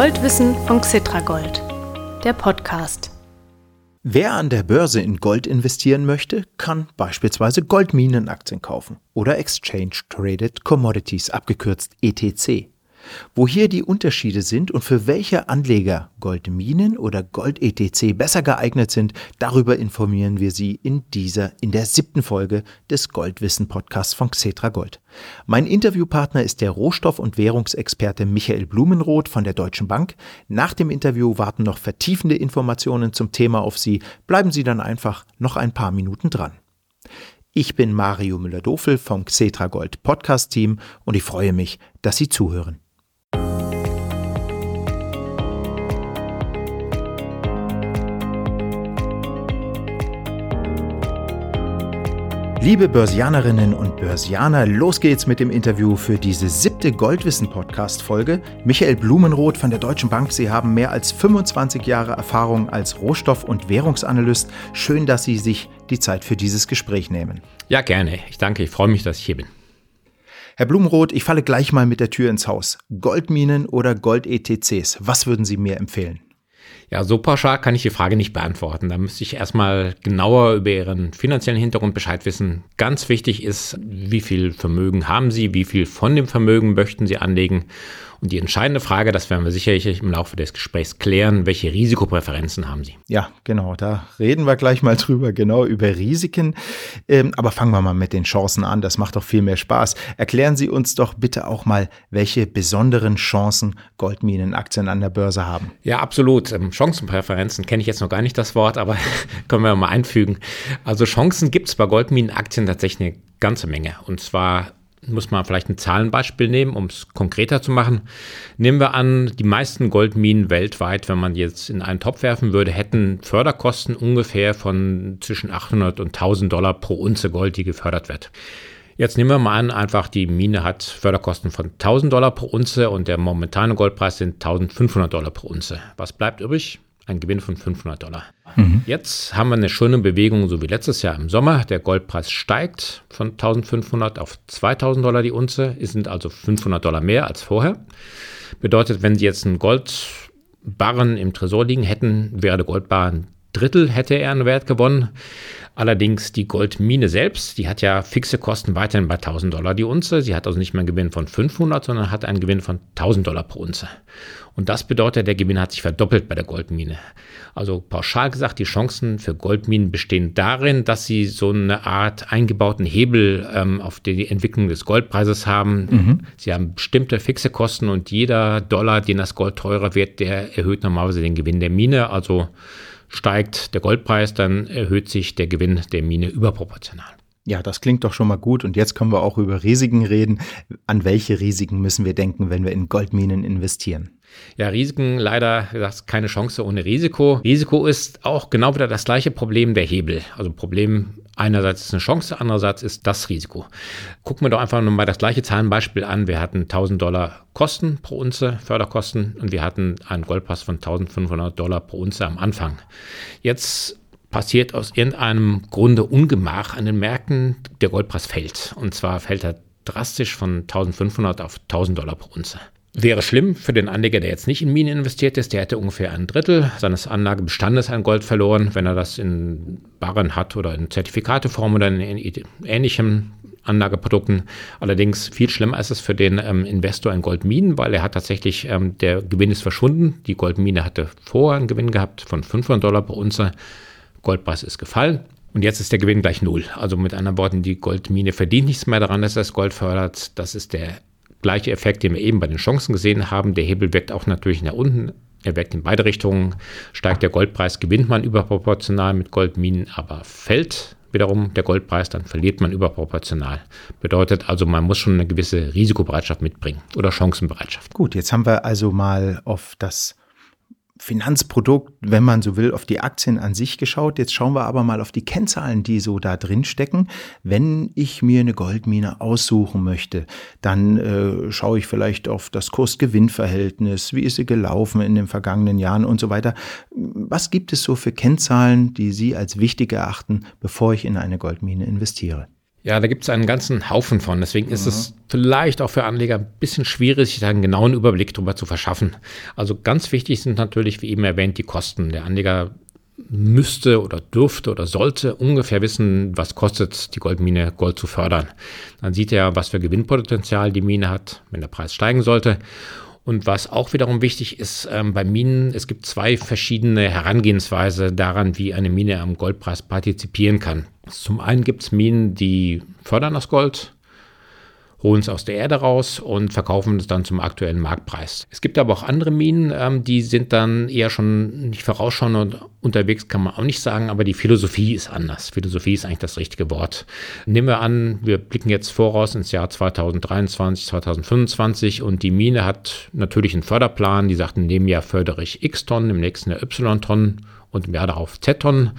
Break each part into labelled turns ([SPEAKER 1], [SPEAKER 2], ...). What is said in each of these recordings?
[SPEAKER 1] Goldwissen von Xitragold, der Podcast.
[SPEAKER 2] Wer an der Börse in Gold investieren möchte, kann beispielsweise Goldminenaktien kaufen oder Exchange Traded Commodities, abgekürzt ETC. Wo hier die Unterschiede sind und für welche Anleger Goldminen oder Gold-ETC besser geeignet sind, darüber informieren wir Sie in dieser, in der siebten Folge des Goldwissen-Podcasts von Xetra Gold. Mein Interviewpartner ist der Rohstoff- und Währungsexperte Michael Blumenroth von der Deutschen Bank. Nach dem Interview warten noch vertiefende Informationen zum Thema auf Sie. Bleiben Sie dann einfach noch ein paar Minuten dran. Ich bin Mario Müller-Dofel vom Xetra Gold Podcast Team und ich freue mich, dass Sie zuhören. Liebe Börsianerinnen und Börsianer, los geht's mit dem Interview für diese siebte Goldwissen-Podcast-Folge. Michael Blumenroth von der Deutschen Bank, Sie haben mehr als 25 Jahre Erfahrung als Rohstoff- und Währungsanalyst. Schön, dass Sie sich die Zeit für dieses Gespräch nehmen.
[SPEAKER 3] Ja, gerne. Ich danke, ich freue mich, dass ich hier bin.
[SPEAKER 2] Herr Blumenroth, ich falle gleich mal mit der Tür ins Haus. Goldminen oder Gold-ETCs, was würden Sie mir empfehlen?
[SPEAKER 3] Ja, so pauschal kann ich die Frage nicht beantworten. Da müsste ich erstmal genauer über Ihren finanziellen Hintergrund Bescheid wissen. Ganz wichtig ist, wie viel Vermögen haben Sie, wie viel von dem Vermögen möchten Sie anlegen und die entscheidende Frage, das werden wir sicherlich im Laufe des Gesprächs klären, welche Risikopräferenzen haben Sie?
[SPEAKER 2] Ja, genau, da reden wir gleich mal drüber, genau über Risiken. Ähm, aber fangen wir mal mit den Chancen an, das macht doch viel mehr Spaß. Erklären Sie uns doch bitte auch mal, welche besonderen Chancen Goldminenaktien an der Börse haben.
[SPEAKER 3] Ja, absolut. Ähm, Chancenpräferenzen kenne ich jetzt noch gar nicht das Wort, aber können wir mal einfügen. Also Chancen gibt es bei Goldminenaktien tatsächlich eine ganze Menge. Und zwar muss man vielleicht ein Zahlenbeispiel nehmen, um es konkreter zu machen. Nehmen wir an, die meisten Goldminen weltweit, wenn man jetzt in einen Topf werfen würde, hätten Förderkosten ungefähr von zwischen 800 und 1000 Dollar pro Unze Gold, die gefördert wird. Jetzt nehmen wir mal an, einfach die Mine hat Förderkosten von 1000 Dollar pro Unze und der momentane Goldpreis sind 1500 Dollar pro Unze. Was bleibt übrig? Ein Gewinn von 500 Dollar. Mhm. Jetzt haben wir eine schöne Bewegung, so wie letztes Jahr im Sommer. Der Goldpreis steigt von 1500 auf 2000 Dollar die Unze, es sind also 500 Dollar mehr als vorher. Bedeutet, wenn Sie jetzt einen Goldbarren im Tresor liegen hätten, wäre der Goldbarren Drittel hätte er einen Wert gewonnen. Allerdings die Goldmine selbst, die hat ja fixe Kosten weiterhin bei 1000 Dollar die Unze. Sie hat also nicht mehr einen Gewinn von 500, sondern hat einen Gewinn von 1000 Dollar pro Unze. Und das bedeutet, der Gewinn hat sich verdoppelt bei der Goldmine. Also pauschal gesagt, die Chancen für Goldminen bestehen darin, dass sie so eine Art eingebauten Hebel ähm, auf die Entwicklung des Goldpreises haben. Mhm. Sie haben bestimmte fixe Kosten und jeder Dollar, den das Gold teurer wird, der erhöht normalerweise den Gewinn der Mine. Also steigt der Goldpreis, dann erhöht sich der Gewinn der Mine überproportional.
[SPEAKER 2] Ja, das klingt doch schon mal gut. Und jetzt können wir auch über Risiken reden. An welche Risiken müssen wir denken, wenn wir in Goldminen investieren?
[SPEAKER 3] Ja, Risiken leider gesagt, keine Chance ohne Risiko. Risiko ist auch genau wieder das gleiche Problem der Hebel. Also Problem einerseits ist eine Chance, andererseits ist das Risiko. Gucken wir doch einfach nochmal das gleiche Zahlenbeispiel an. Wir hatten 1000 Dollar Kosten pro Unze, Förderkosten, und wir hatten einen Goldpass von 1500 Dollar pro Unze am Anfang. Jetzt passiert aus irgendeinem Grunde Ungemach an den Märkten, der Goldpreis fällt. Und zwar fällt er drastisch von 1500 auf 1000 Dollar pro Unze. Wäre schlimm für den Anleger, der jetzt nicht in Minen investiert ist. Der hätte ungefähr ein Drittel seines Anlagebestandes an Gold verloren, wenn er das in Barren hat oder in Zertifikateform oder in ähnlichen Anlageprodukten. Allerdings viel schlimmer ist es für den ähm, Investor in Goldminen, weil er hat tatsächlich, ähm, der Gewinn ist verschwunden. Die Goldmine hatte vorher einen Gewinn gehabt von 500 Dollar pro Unze. Goldpreis ist gefallen. Und jetzt ist der Gewinn gleich null. Also mit anderen Worten, die Goldmine verdient nichts mehr daran, dass das Gold fördert. Das ist der gleiche Effekt, den wir eben bei den Chancen gesehen haben. Der Hebel wirkt auch natürlich nach unten. Er wirkt in beide Richtungen. Steigt der Goldpreis, gewinnt man überproportional mit Goldminen, aber fällt wiederum der Goldpreis, dann verliert man überproportional. Bedeutet also, man muss schon eine gewisse Risikobereitschaft mitbringen oder Chancenbereitschaft.
[SPEAKER 2] Gut, jetzt haben wir also mal auf das Finanzprodukt, wenn man so will, auf die Aktien an sich geschaut. Jetzt schauen wir aber mal auf die Kennzahlen, die so da drin stecken. Wenn ich mir eine Goldmine aussuchen möchte, dann äh, schaue ich vielleicht auf das Kurs-Gewinn-Verhältnis, wie ist sie gelaufen in den vergangenen Jahren und so weiter. Was gibt es so für Kennzahlen, die Sie als wichtig erachten, bevor ich in eine Goldmine investiere?
[SPEAKER 3] Ja, da gibt es einen ganzen Haufen von. Deswegen ist es vielleicht auch für Anleger ein bisschen schwierig, sich einen genauen Überblick darüber zu verschaffen. Also ganz wichtig sind natürlich, wie eben erwähnt, die Kosten. Der Anleger müsste oder dürfte oder sollte ungefähr wissen, was kostet die Goldmine, Gold zu fördern. Dann sieht er, was für Gewinnpotenzial die Mine hat, wenn der Preis steigen sollte. Und was auch wiederum wichtig ist ähm, bei Minen, es gibt zwei verschiedene Herangehensweise daran, wie eine Mine am Goldpreis partizipieren kann. Zum einen gibt es Minen, die fördern das Gold holen es aus der Erde raus und verkaufen es dann zum aktuellen Marktpreis. Es gibt aber auch andere Minen, ähm, die sind dann eher schon nicht vorausschauend und unterwegs, kann man auch nicht sagen, aber die Philosophie ist anders. Philosophie ist eigentlich das richtige Wort. Nehmen wir an, wir blicken jetzt voraus ins Jahr 2023, 2025 und die Mine hat natürlich einen Förderplan, die sagt, in dem Jahr fördere ich X Tonnen, im nächsten Jahr Y Tonnen und im Jahr darauf Z-Tonnen.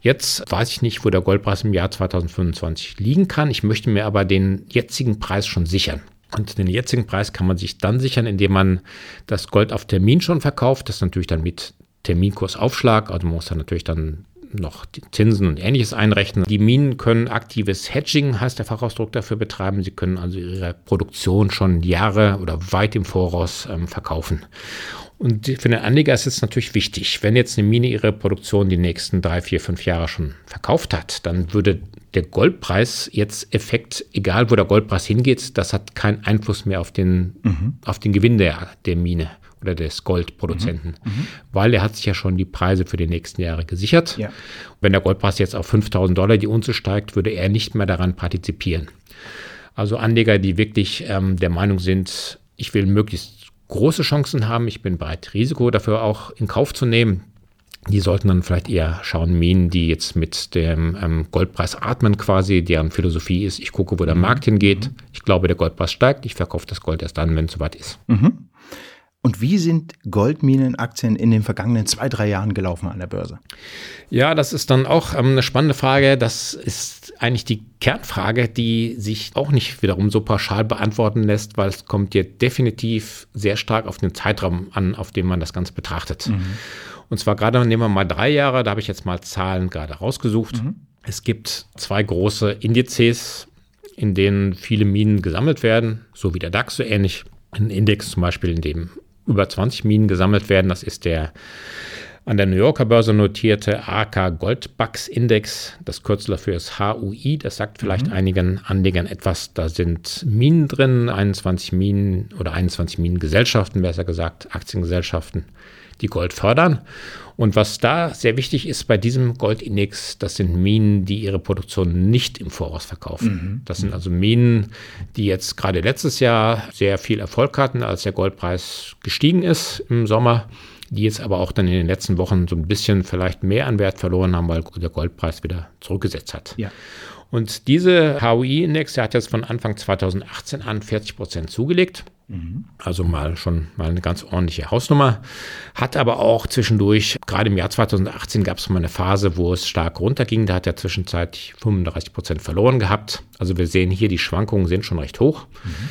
[SPEAKER 3] Jetzt weiß ich nicht, wo der Goldpreis im Jahr 2025 liegen kann. Ich möchte mir aber den jetzigen Preis schon sichern. Und den jetzigen Preis kann man sich dann sichern, indem man das Gold auf Termin schon verkauft. Das natürlich dann mit Terminkursaufschlag. Also man muss dann natürlich dann noch die Zinsen und ähnliches einrechnen. Die Minen können aktives Hedging, heißt der Fachausdruck dafür, betreiben. Sie können also ihre Produktion schon Jahre oder weit im Voraus ähm, verkaufen. Und für den Anleger ist es natürlich wichtig, wenn jetzt eine Mine ihre Produktion die nächsten drei, vier, fünf Jahre schon verkauft hat, dann würde der Goldpreis jetzt Effekt, egal wo der Goldpreis hingeht, das hat keinen Einfluss mehr auf den, mhm. auf den Gewinn der, der Mine oder des Goldproduzenten, mhm. Mhm. weil er hat sich ja schon die Preise für die nächsten Jahre gesichert. Ja. Wenn der Goldpreis jetzt auf 5000 Dollar die Unze steigt, würde er nicht mehr daran partizipieren. Also Anleger, die wirklich ähm, der Meinung sind, ich will möglichst große Chancen haben. Ich bin bereit, Risiko dafür auch in Kauf zu nehmen. Die sollten dann vielleicht eher schauen, Minen, die jetzt mit dem ähm, Goldpreis atmen quasi, deren Philosophie ist, ich gucke, wo der mhm. Markt hingeht. Mhm. Ich glaube, der Goldpreis steigt. Ich verkaufe das Gold erst dann, wenn es soweit ist.
[SPEAKER 2] Mhm. Und wie sind Goldminenaktien in den vergangenen zwei, drei Jahren gelaufen an der Börse?
[SPEAKER 3] Ja, das ist dann auch ähm, eine spannende Frage. Das ist eigentlich die Kernfrage, die sich auch nicht wiederum so pauschal beantworten lässt, weil es kommt dir definitiv sehr stark auf den Zeitraum an, auf dem man das Ganze betrachtet. Mhm. Und zwar gerade nehmen wir mal drei Jahre, da habe ich jetzt mal Zahlen gerade rausgesucht. Mhm. Es gibt zwei große Indizes, in denen viele Minen gesammelt werden, so wie der DAX, so ähnlich. Ein Index zum Beispiel, in dem über 20 Minen gesammelt werden. Das ist der an der New Yorker Börse notierte AK Goldbucks Index. Das Kürzel dafür ist HUI. Das sagt vielleicht mhm. einigen Anlegern etwas. Da sind Minen drin, 21 Minen oder 21 Minengesellschaften, besser gesagt, Aktiengesellschaften, die Gold fördern. Und was da sehr wichtig ist bei diesem Goldindex, das sind Minen, die ihre Produktion nicht im Voraus verkaufen. Mhm. Das sind also Minen, die jetzt gerade letztes Jahr sehr viel Erfolg hatten, als der Goldpreis gestiegen ist im Sommer die jetzt aber auch dann in den letzten Wochen so ein bisschen vielleicht mehr an Wert verloren haben, weil der Goldpreis wieder zurückgesetzt hat. Ja. Und diese HUI-Index, der hat jetzt von Anfang 2018 an 40 Prozent zugelegt. Mhm. Also mal schon mal eine ganz ordentliche Hausnummer. Hat aber auch zwischendurch, gerade im Jahr 2018 gab es mal eine Phase, wo es stark runterging. Da hat er zwischenzeitlich 35 Prozent verloren gehabt. Also wir sehen hier, die Schwankungen sind schon recht hoch. Mhm.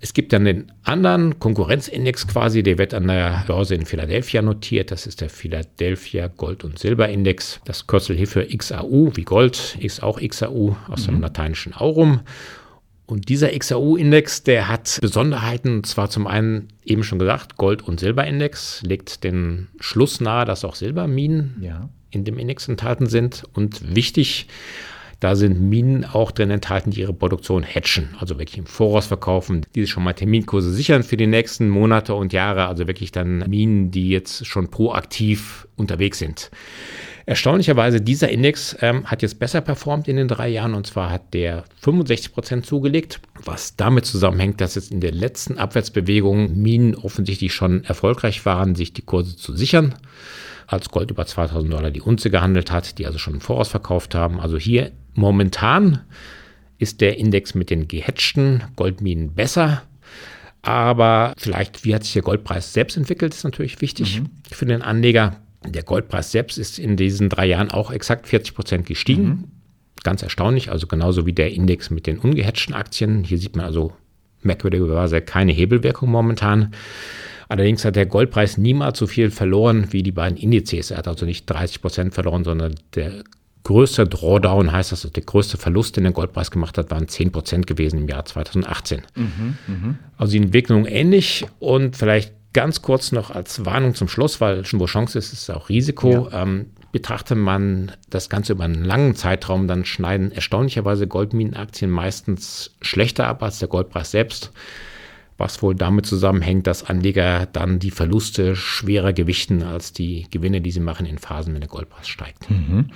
[SPEAKER 3] Es gibt dann den anderen Konkurrenzindex quasi, der wird an der Börse in Philadelphia notiert. Das ist der Philadelphia Gold- und Silberindex. Das Kürzel hierfür XAU wie Gold, ist auch XAU aus dem mhm. lateinischen Aurum. Und dieser XAU-Index, der hat Besonderheiten, und zwar zum einen eben schon gesagt, Gold- und Silberindex legt den Schluss nahe, dass auch Silberminen ja. in dem Index enthalten sind. Und wichtig, da sind Minen auch drin enthalten, die ihre Produktion hatchen, also wirklich im Voraus verkaufen, die sich schon mal Terminkurse sichern für die nächsten Monate und Jahre, also wirklich dann Minen, die jetzt schon proaktiv unterwegs sind. Erstaunlicherweise, dieser Index ähm, hat jetzt besser performt in den drei Jahren und zwar hat der 65 Prozent zugelegt, was damit zusammenhängt, dass jetzt in der letzten Abwärtsbewegung Minen offensichtlich schon erfolgreich waren, sich die Kurse zu sichern als Gold über 2000 Dollar die Unze gehandelt hat, die also schon im Voraus verkauft haben. Also hier momentan ist der Index mit den gehatchten Goldminen besser. Aber vielleicht, wie hat sich der Goldpreis selbst entwickelt, ist natürlich wichtig mhm. für den Anleger. Der Goldpreis selbst ist in diesen drei Jahren auch exakt 40 Prozent gestiegen. Mhm. Ganz erstaunlich, also genauso wie der Index mit den ungehatchten Aktien. Hier sieht man also merkwürdigerweise keine Hebelwirkung momentan. Allerdings hat der Goldpreis niemals so viel verloren wie die beiden Indizes. Er hat also nicht 30 Prozent verloren, sondern der größte Drawdown, heißt das, der größte Verlust, den der Goldpreis gemacht hat, waren 10 Prozent gewesen im Jahr 2018. Mhm, mh. Also die Entwicklung ähnlich und vielleicht ganz kurz noch als Warnung zum Schluss, weil wo Chance ist, ist auch Risiko. Ja. Ähm, betrachtet man das Ganze über einen langen Zeitraum, dann schneiden erstaunlicherweise Goldminenaktien meistens schlechter ab als der Goldpreis selbst was wohl damit zusammenhängt, dass Anleger dann die Verluste schwerer gewichten als die Gewinne, die sie machen in Phasen, wenn der Goldpreis steigt. Mhm.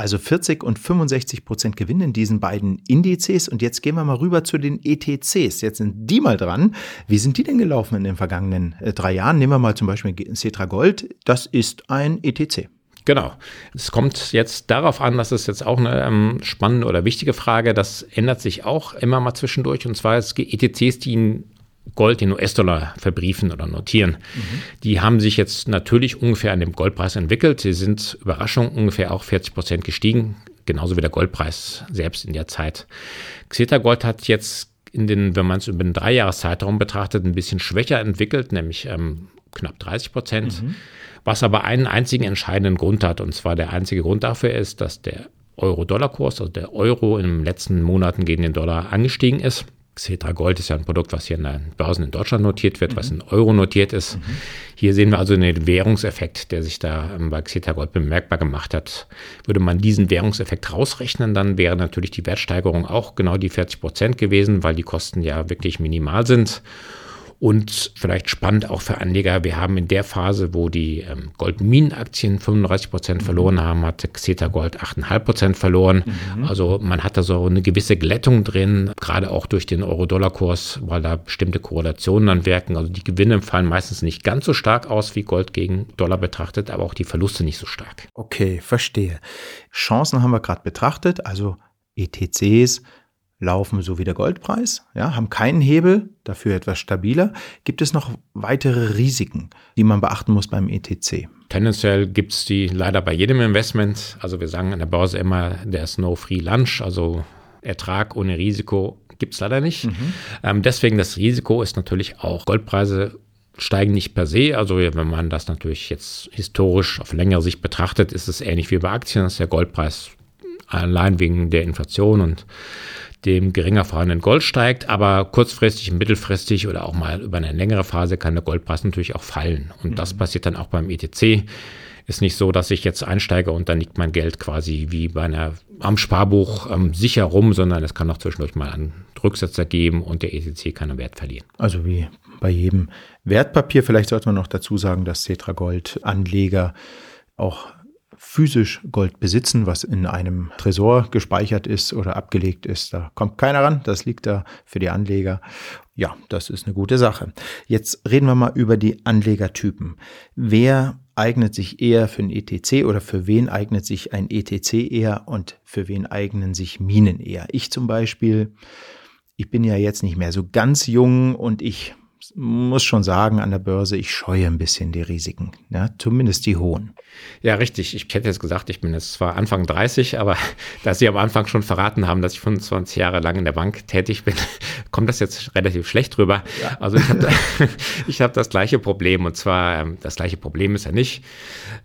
[SPEAKER 2] Also 40 und 65 Prozent Gewinn in diesen beiden Indizes. Und jetzt gehen wir mal rüber zu den ETCs. Jetzt sind die mal dran. Wie sind die denn gelaufen in den vergangenen äh, drei Jahren? Nehmen wir mal zum Beispiel Cetra Gold. Das ist ein ETC.
[SPEAKER 3] Genau. Es kommt jetzt darauf an, das ist jetzt auch eine ähm, spannende oder wichtige Frage. Das ändert sich auch immer mal zwischendurch. Und zwar es ETCs, die in Gold in US-Dollar verbriefen oder notieren. Mhm. Die haben sich jetzt natürlich ungefähr an dem Goldpreis entwickelt. Sie sind Überraschung ungefähr auch 40 Prozent gestiegen, genauso wie der Goldpreis selbst in der Zeit. Xeta Gold hat jetzt in den, wenn man es über den Dreijahreszeitraum betrachtet, ein bisschen schwächer entwickelt, nämlich ähm, knapp 30 Prozent, mhm. was aber einen einzigen entscheidenden Grund hat. Und zwar der einzige Grund dafür ist, dass der Euro-Dollar-Kurs, also der Euro in den letzten Monaten gegen den Dollar angestiegen ist. Xetra Gold ist ja ein Produkt, was hier in den Börsen in Deutschland notiert wird, mhm. was in Euro notiert ist. Mhm. Hier sehen wir also den Währungseffekt, der sich da ähm, bei Xetra Gold bemerkbar gemacht hat. Würde man diesen Währungseffekt rausrechnen, dann wäre natürlich die Wertsteigerung auch genau die 40 Prozent gewesen, weil die Kosten ja wirklich minimal sind. Und vielleicht spannend auch für Anleger, wir haben in der Phase, wo die ähm, Goldminenaktien 35 Prozent verloren mhm. haben, hat Xeta Gold 8,5 Prozent verloren. Mhm. Also man hat da so eine gewisse Glättung drin, gerade auch durch den Euro-Dollar-Kurs, weil da bestimmte Korrelationen dann wirken. Also die Gewinne fallen meistens nicht ganz so stark aus, wie Gold gegen Dollar betrachtet, aber auch die Verluste nicht so stark.
[SPEAKER 2] Okay, verstehe. Chancen haben wir gerade betrachtet, also ETCs, laufen so wie der Goldpreis, ja, haben keinen Hebel, dafür etwas stabiler. Gibt es noch weitere Risiken, die man beachten muss beim ETC?
[SPEAKER 3] Tendenziell gibt es die leider bei jedem Investment. Also wir sagen an der Börse immer, der ist no free lunch, also Ertrag ohne Risiko gibt es leider nicht. Mhm. Ähm, deswegen das Risiko ist natürlich auch Goldpreise steigen nicht per se. Also wenn man das natürlich jetzt historisch auf längere Sicht betrachtet, ist es ähnlich wie bei Aktien, dass der Goldpreis allein wegen der Inflation und dem geringer vorhandenen Gold steigt, aber kurzfristig, mittelfristig oder auch mal über eine längere Phase kann der Goldpreis natürlich auch fallen. Und mhm. das passiert dann auch beim ETC. Ist nicht so, dass ich jetzt einsteige und dann liegt mein Geld quasi wie bei einer am Sparbuch ähm, sicher rum, sondern es kann auch zwischendurch mal einen Rücksetzer geben und der ETC kann einen Wert verlieren.
[SPEAKER 2] Also wie bei jedem Wertpapier. Vielleicht sollte man noch dazu sagen, dass Cetra Gold Anleger auch physisch Gold besitzen, was in einem Tresor gespeichert ist oder abgelegt ist. Da kommt keiner ran. Das liegt da für die Anleger. Ja, das ist eine gute Sache. Jetzt reden wir mal über die Anlegertypen. Wer eignet sich eher für ein ETC oder für wen eignet sich ein ETC eher und für wen eignen sich Minen eher? Ich zum Beispiel, ich bin ja jetzt nicht mehr so ganz jung und ich muss schon sagen, an der Börse, ich scheue ein bisschen die Risiken, ja, zumindest die hohen.
[SPEAKER 3] Ja, richtig. Ich hätte jetzt gesagt, ich bin jetzt zwar Anfang 30, aber da Sie am Anfang schon verraten haben, dass ich 25 Jahre lang in der Bank tätig bin, kommt das jetzt relativ schlecht rüber. Ja. Also ich habe hab das gleiche Problem und zwar, ähm, das gleiche Problem ist ja nicht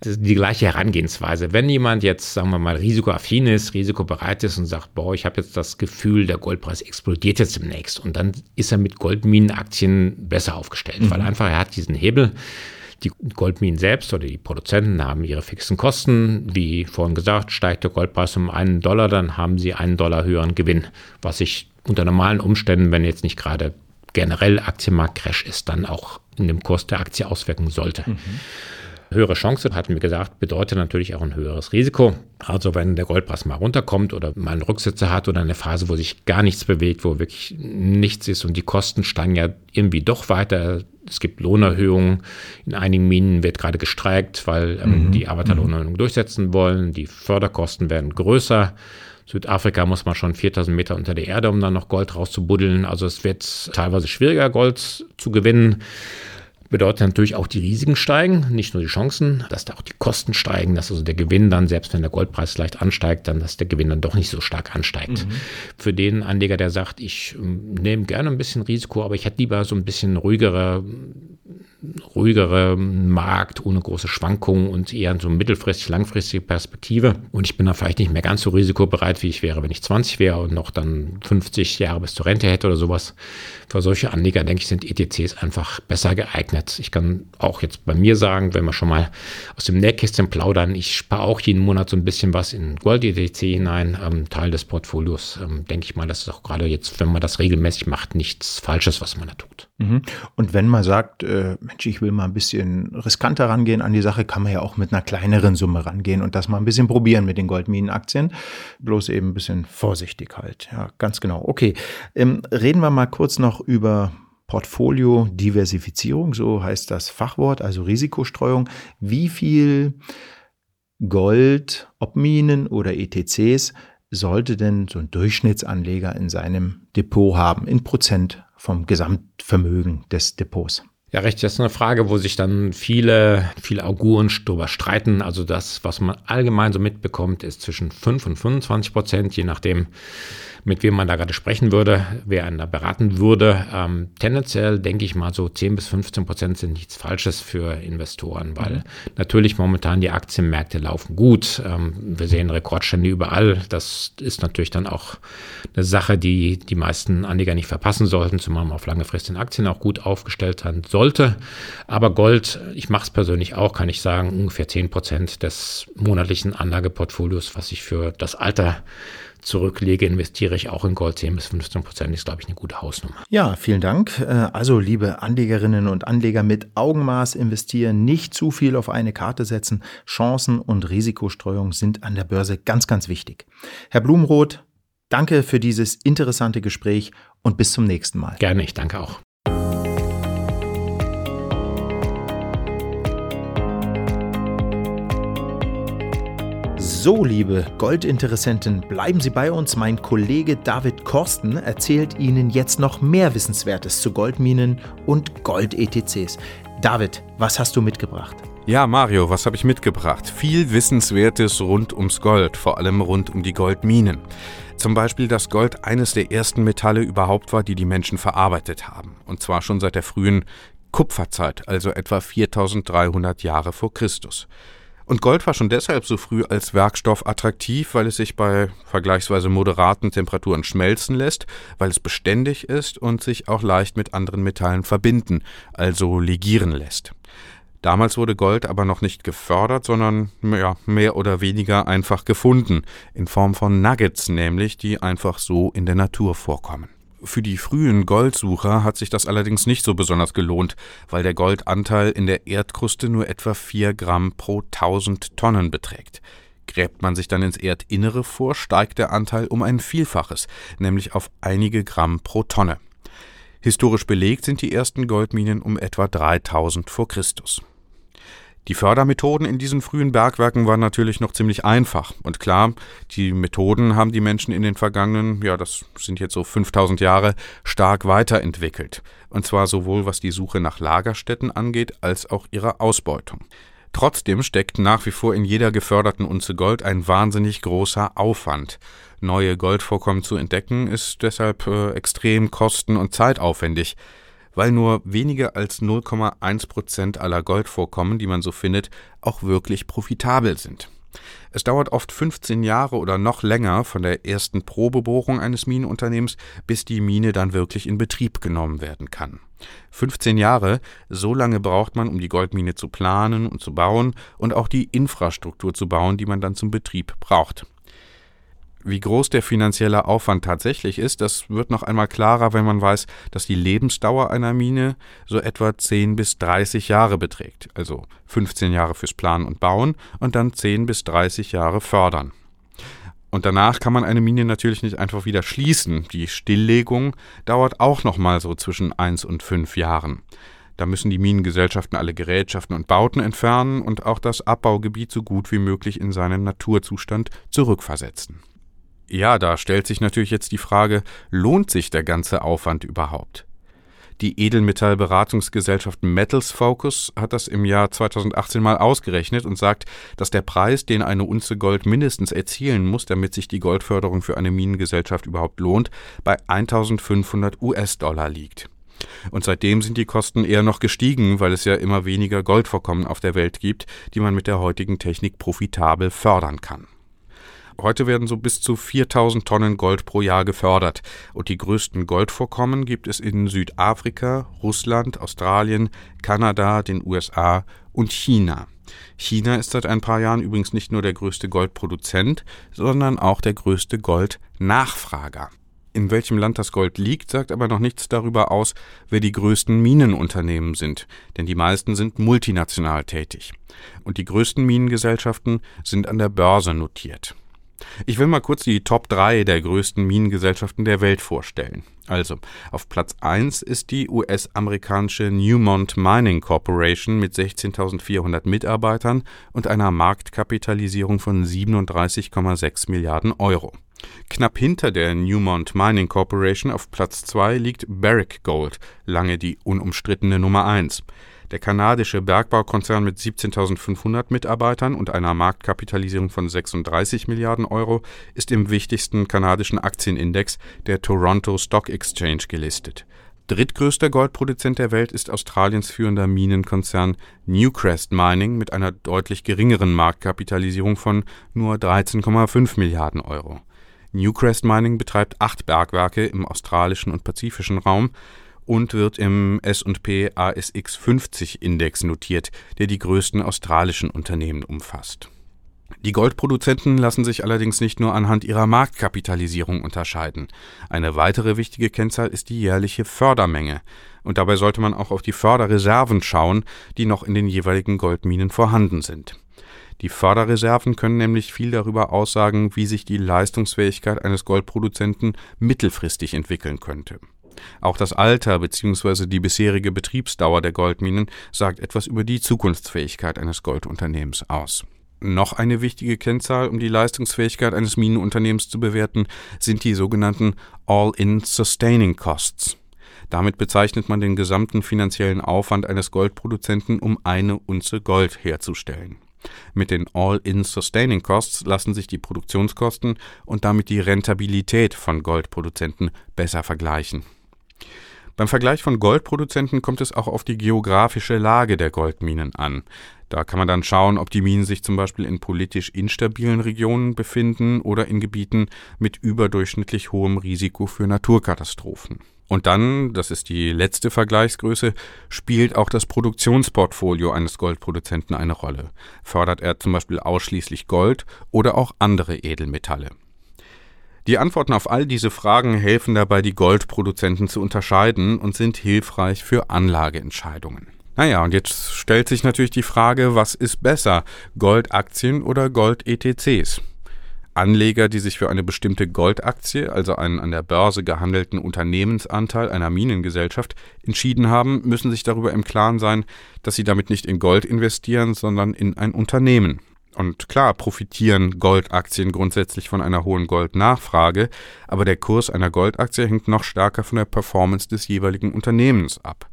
[SPEAKER 3] die gleiche Herangehensweise. Wenn jemand jetzt, sagen wir mal, risikoaffin ist, risikobereit ist und sagt, boah, ich habe jetzt das Gefühl, der Goldpreis explodiert jetzt demnächst und dann ist er mit Goldminenaktien besser aufgestellt, mhm. weil einfach er hat diesen Hebel. Die Goldminen selbst oder die Produzenten haben ihre fixen Kosten. Wie vorhin gesagt, steigt der Goldpreis um einen Dollar, dann haben sie einen Dollar höheren Gewinn, was sich unter normalen Umständen, wenn jetzt nicht gerade generell Aktienmarkt-Crash ist, dann auch in dem Kurs der Aktie auswirken sollte. Mhm. Höhere Chance, hatten wir gesagt, bedeutet natürlich auch ein höheres Risiko. Also wenn der Goldpreis mal runterkommt oder mal einen Rücksetzer hat oder eine Phase, wo sich gar nichts bewegt, wo wirklich nichts ist und die Kosten steigen ja irgendwie doch weiter. Es gibt Lohnerhöhungen. In einigen Minen wird gerade gestreikt, weil ähm, mhm. die Arbeiterlohnerhöhung mhm. durchsetzen wollen. Die Förderkosten werden größer. Südafrika muss man schon 4000 Meter unter der Erde, um dann noch Gold rauszubuddeln. Also es wird teilweise schwieriger, Gold zu gewinnen bedeutet natürlich auch die Risiken steigen, nicht nur die Chancen, dass da auch die Kosten steigen, dass also der Gewinn dann, selbst wenn der Goldpreis leicht ansteigt, dann, dass der Gewinn dann doch nicht so stark ansteigt. Mhm. Für den Anleger, der sagt, ich ähm, nehme gerne ein bisschen Risiko, aber ich hätte lieber so ein bisschen ruhigere ruhigere Markt ohne große Schwankungen und eher so mittelfristig, langfristige Perspektive. Und ich bin da vielleicht nicht mehr ganz so risikobereit, wie ich wäre, wenn ich 20 wäre und noch dann 50 Jahre bis zur Rente hätte oder sowas. Für solche Anleger, denke ich, sind ETCs einfach besser geeignet. Ich kann auch jetzt bei mir sagen, wenn wir schon mal aus dem Nähkästchen plaudern, ich spare auch jeden Monat so ein bisschen was in Gold-ETC hinein, ähm, Teil des Portfolios. Ähm, denke ich mal, das ist auch gerade jetzt, wenn man das regelmäßig macht, nichts Falsches, was man da tut.
[SPEAKER 2] Mhm. Und wenn man sagt, äh, Mensch, ich will mal ein bisschen riskanter rangehen an die Sache, kann man ja auch mit einer kleineren Summe rangehen und das mal ein bisschen probieren mit den Goldminenaktien. Bloß eben ein bisschen vorsichtig halt. Ja, ganz genau. Okay. Ähm, reden wir mal kurz noch über Portfolio-Diversifizierung, so heißt das Fachwort, also Risikostreuung. Wie viel Gold, ob Minen oder ETCs, sollte denn so ein Durchschnittsanleger in seinem Depot haben, in Prozent vom Gesamtvermögen des Depots?
[SPEAKER 3] Ja, recht, das ist eine Frage, wo sich dann viele, viele Auguren darüber streiten. Also das, was man allgemein so mitbekommt, ist zwischen 5 und 25 Prozent, je nachdem, mit wem man da gerade sprechen würde, wer einen da beraten würde. Ähm, tendenziell denke ich mal so 10 bis 15 Prozent sind nichts Falsches für Investoren, weil mhm. natürlich momentan die Aktienmärkte laufen gut. Ähm, wir sehen Rekordstände überall. Das ist natürlich dann auch eine Sache, die die meisten Anleger nicht verpassen sollten, zumal man auf lange Frist in Aktien auch gut aufgestellt sein sollte. Aber Gold, ich mache es persönlich auch, kann ich sagen, ungefähr 10 Prozent des monatlichen Anlageportfolios, was ich für das Alter zurücklege, investiere ich auch in Gold 10 bis 15 Prozent. Ist, glaube ich, eine gute Hausnummer.
[SPEAKER 2] Ja, vielen Dank. Äh, also, liebe Anlegerinnen und Anleger, mit Augenmaß investieren, nicht zu viel auf eine Karte setzen. Chancen und Risikostreuung sind an der Börse ganz, ganz wichtig. Herr Blumroth, danke für dieses interessante Gespräch und bis zum nächsten Mal.
[SPEAKER 3] Gerne, ich danke auch.
[SPEAKER 2] So, liebe Goldinteressenten, bleiben Sie bei uns. Mein Kollege David Korsten erzählt Ihnen jetzt noch mehr Wissenswertes zu Goldminen und Gold-ETCs. David, was hast du mitgebracht?
[SPEAKER 4] Ja, Mario, was habe ich mitgebracht? Viel Wissenswertes rund ums Gold, vor allem rund um die Goldminen. Zum Beispiel, dass Gold eines der ersten Metalle überhaupt war, die die Menschen verarbeitet haben. Und zwar schon seit der frühen Kupferzeit, also etwa 4300 Jahre vor Christus. Und Gold war schon deshalb so früh als Werkstoff attraktiv, weil es sich bei vergleichsweise moderaten Temperaturen schmelzen lässt, weil es beständig ist und sich auch leicht mit anderen Metallen verbinden, also legieren lässt. Damals wurde Gold aber noch nicht gefördert, sondern ja, mehr oder weniger einfach gefunden, in Form von Nuggets nämlich, die einfach so in der Natur vorkommen. Für die frühen Goldsucher hat sich das allerdings nicht so besonders gelohnt, weil der Goldanteil in der Erdkruste nur etwa 4 Gramm pro 1000 Tonnen beträgt. Gräbt man sich dann ins Erdinnere vor, steigt der Anteil um ein Vielfaches, nämlich auf einige Gramm pro Tonne. Historisch belegt sind die ersten Goldminen um etwa 3000 vor Christus. Die Fördermethoden in diesen frühen Bergwerken waren natürlich noch ziemlich einfach. Und klar, die Methoden haben die Menschen in den vergangenen, ja, das sind jetzt so 5000 Jahre, stark weiterentwickelt. Und zwar sowohl was die Suche nach Lagerstätten angeht, als auch ihre Ausbeutung. Trotzdem steckt nach wie vor in jeder geförderten Unze Gold ein wahnsinnig großer Aufwand. Neue Goldvorkommen zu entdecken ist deshalb äh, extrem kosten- und zeitaufwendig weil nur weniger als 0,1 Prozent aller Goldvorkommen, die man so findet, auch wirklich profitabel sind. Es dauert oft 15 Jahre oder noch länger von der ersten Probebohrung eines Minenunternehmens, bis die Mine dann wirklich in Betrieb genommen werden kann. 15 Jahre, so lange braucht man, um die Goldmine zu planen und zu bauen und auch die Infrastruktur zu bauen, die man dann zum Betrieb braucht. Wie groß der finanzielle Aufwand tatsächlich ist, das wird noch einmal klarer, wenn man weiß, dass die Lebensdauer einer Mine so etwa 10 bis 30 Jahre beträgt. Also 15 Jahre fürs Planen und Bauen und dann 10 bis 30 Jahre fördern. Und danach kann man eine Mine natürlich nicht einfach wieder schließen. Die Stilllegung dauert auch noch mal so zwischen 1 und 5 Jahren. Da müssen die Minengesellschaften alle Gerätschaften und Bauten entfernen und auch das Abbaugebiet so gut wie möglich in seinen Naturzustand zurückversetzen. Ja, da stellt sich natürlich jetzt die Frage, lohnt sich der ganze Aufwand überhaupt? Die Edelmetallberatungsgesellschaft Metals Focus hat das im Jahr 2018 mal ausgerechnet und sagt, dass der Preis, den eine Unze Gold mindestens erzielen muss, damit sich die Goldförderung für eine Minengesellschaft überhaupt lohnt, bei 1500 US-Dollar liegt. Und seitdem sind die Kosten eher noch gestiegen, weil es ja immer weniger Goldvorkommen auf der Welt gibt, die man mit der heutigen Technik profitabel fördern kann. Heute werden so bis zu 4000 Tonnen Gold pro Jahr gefördert und die größten Goldvorkommen gibt es in Südafrika, Russland, Australien, Kanada, den USA und China. China ist seit ein paar Jahren übrigens nicht nur der größte Goldproduzent, sondern auch der größte Goldnachfrager. In welchem Land das Gold liegt, sagt aber noch nichts darüber aus, wer die größten Minenunternehmen sind, denn die meisten sind multinational tätig. Und die größten Minengesellschaften sind an der Börse notiert. Ich will mal kurz die Top 3 der größten Minengesellschaften der Welt vorstellen. Also, auf Platz 1 ist die US-amerikanische Newmont Mining Corporation mit 16.400 Mitarbeitern und einer Marktkapitalisierung von 37,6 Milliarden Euro. Knapp hinter der Newmont Mining Corporation auf Platz 2 liegt Barrick Gold, lange die unumstrittene Nummer 1. Der kanadische Bergbaukonzern mit 17.500 Mitarbeitern und einer Marktkapitalisierung von 36 Milliarden Euro ist im wichtigsten kanadischen Aktienindex, der Toronto Stock Exchange, gelistet. Drittgrößter Goldproduzent der Welt ist Australiens führender Minenkonzern Newcrest Mining mit einer deutlich geringeren Marktkapitalisierung von nur 13,5 Milliarden Euro. Newcrest Mining betreibt acht Bergwerke im australischen und pazifischen Raum und wird im S&P ASX 50 Index notiert, der die größten australischen Unternehmen umfasst. Die Goldproduzenten lassen sich allerdings nicht nur anhand ihrer Marktkapitalisierung unterscheiden. Eine weitere wichtige Kennzahl ist die jährliche Fördermenge. Und dabei sollte man auch auf die Förderreserven schauen, die noch in den jeweiligen Goldminen vorhanden sind. Die Förderreserven können nämlich viel darüber aussagen, wie sich die Leistungsfähigkeit eines Goldproduzenten mittelfristig entwickeln könnte. Auch das Alter bzw. die bisherige Betriebsdauer der Goldminen sagt etwas über die Zukunftsfähigkeit eines Goldunternehmens aus. Noch eine wichtige Kennzahl, um die Leistungsfähigkeit eines Minenunternehmens zu bewerten, sind die sogenannten All-in Sustaining Costs. Damit bezeichnet man den gesamten finanziellen Aufwand eines Goldproduzenten, um eine Unze Gold herzustellen. Mit den All-in Sustaining Costs lassen sich die Produktionskosten und damit die Rentabilität von Goldproduzenten besser vergleichen. Beim Vergleich von Goldproduzenten kommt es auch auf die geografische Lage der Goldminen an. Da kann man dann schauen, ob die Minen sich zum Beispiel in politisch instabilen Regionen befinden oder in Gebieten mit überdurchschnittlich hohem Risiko für Naturkatastrophen. Und dann, das ist die letzte Vergleichsgröße, spielt auch das Produktionsportfolio eines Goldproduzenten eine Rolle. Fördert er zum Beispiel ausschließlich Gold oder auch andere Edelmetalle? Die Antworten auf all diese Fragen helfen dabei, die Goldproduzenten zu unterscheiden und sind hilfreich für Anlageentscheidungen. Naja, und jetzt stellt sich natürlich die Frage, was ist besser, Goldaktien oder Gold-ETCs? Anleger, die sich für eine bestimmte Goldaktie, also einen an der Börse gehandelten Unternehmensanteil einer Minengesellschaft, entschieden haben, müssen sich darüber im Klaren sein, dass sie damit nicht in Gold investieren, sondern in ein Unternehmen, und klar profitieren Goldaktien grundsätzlich von einer hohen Goldnachfrage, aber der Kurs einer Goldaktie hängt noch stärker von der Performance des jeweiligen Unternehmens ab.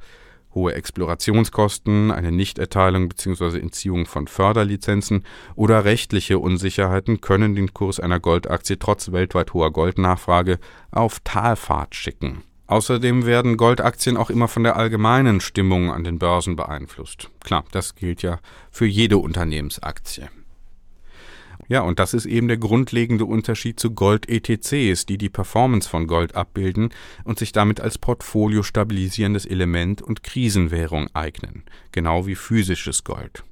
[SPEAKER 4] Hohe Explorationskosten, eine Nichterteilung bzw. Entziehung von Förderlizenzen oder rechtliche Unsicherheiten können den Kurs einer Goldaktie trotz weltweit hoher Goldnachfrage auf Talfahrt schicken. Außerdem werden Goldaktien auch immer von der allgemeinen Stimmung an den Börsen beeinflusst. Klar, das gilt ja für jede Unternehmensaktie. Ja, und das ist eben der grundlegende Unterschied zu Gold-ETCs, die die Performance von Gold abbilden und sich damit als Portfolio stabilisierendes Element und Krisenwährung eignen, genau wie physisches Gold.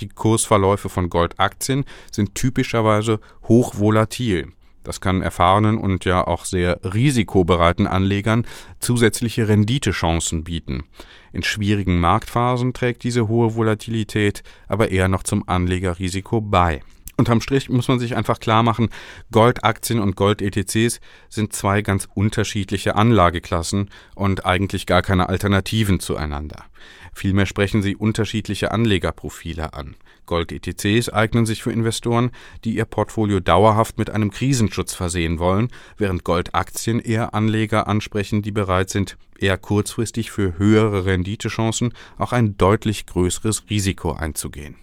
[SPEAKER 4] Die Kursverläufe von Goldaktien sind typischerweise hochvolatil. Das kann erfahrenen und ja auch sehr risikobereiten Anlegern zusätzliche Renditechancen bieten. In schwierigen Marktphasen trägt diese hohe Volatilität aber eher noch zum Anlegerrisiko bei. Unterm Strich muss man sich einfach klar machen, Goldaktien und Gold-ETCs sind zwei ganz unterschiedliche Anlageklassen und eigentlich gar keine Alternativen zueinander. Vielmehr sprechen sie unterschiedliche Anlegerprofile an. Gold-ETCs eignen sich für Investoren, die ihr Portfolio dauerhaft mit einem Krisenschutz versehen wollen, während Goldaktien eher Anleger ansprechen, die bereit sind, eher kurzfristig für höhere Renditechancen auch ein deutlich größeres Risiko einzugehen.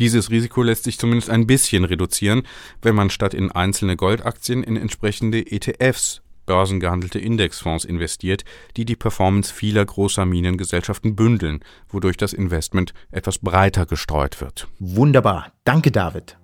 [SPEAKER 4] Dieses Risiko lässt sich zumindest ein bisschen reduzieren, wenn man statt in einzelne Goldaktien in entsprechende ETFs börsengehandelte Indexfonds investiert, die die Performance vieler großer Minengesellschaften bündeln, wodurch das Investment etwas breiter gestreut wird.
[SPEAKER 2] Wunderbar. Danke, David.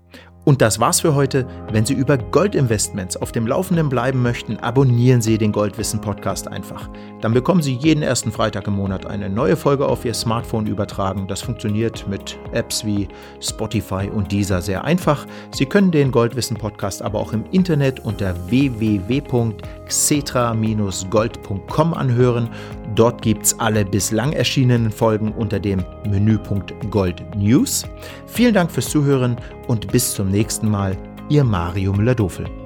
[SPEAKER 2] Und das war's für heute. Wenn Sie über Goldinvestments auf dem Laufenden bleiben möchten, abonnieren Sie den Goldwissen Podcast einfach. Dann bekommen Sie jeden ersten Freitag im Monat eine neue Folge auf Ihr Smartphone übertragen. Das funktioniert mit Apps wie Spotify und dieser sehr einfach. Sie können den Goldwissen Podcast aber auch im Internet unter www.xetra-gold.com anhören. Dort gibt's alle bislang erschienenen Folgen unter dem Menüpunkt Gold News. Vielen Dank fürs Zuhören und bis zum nächsten Mal. Ihr Mario Müller-Dofel.